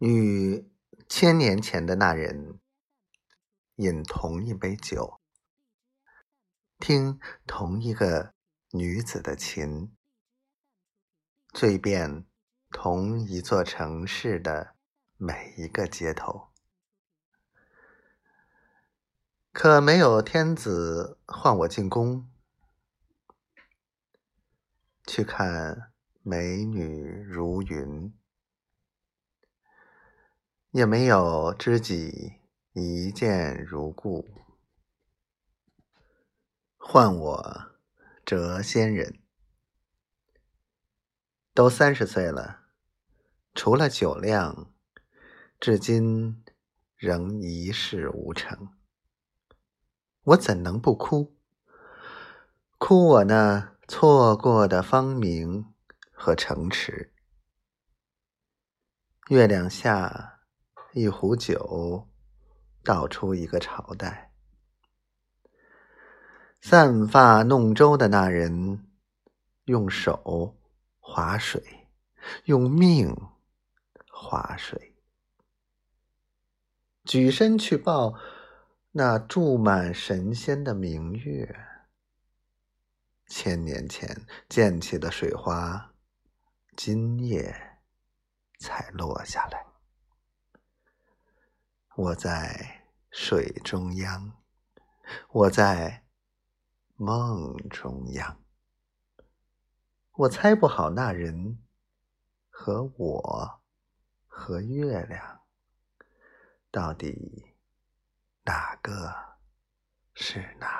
与千年前的那人饮同一杯酒，听同一个女子的琴，醉遍同一座城市的每一个街头。可没有天子唤我进宫，去看美女如云。也没有知己一见如故，唤我谪仙人。都三十岁了，除了酒量，至今仍一事无成。我怎能不哭？哭我那错过的芳名和城池。月亮下。一壶酒，道出一个朝代。散发弄舟的那人，用手划水，用命划水。举身去抱那注满神仙的明月。千年前溅起的水花，今夜才落下来。我在水中央，我在梦中央。我猜不好那人和我和月亮，到底哪个是哪？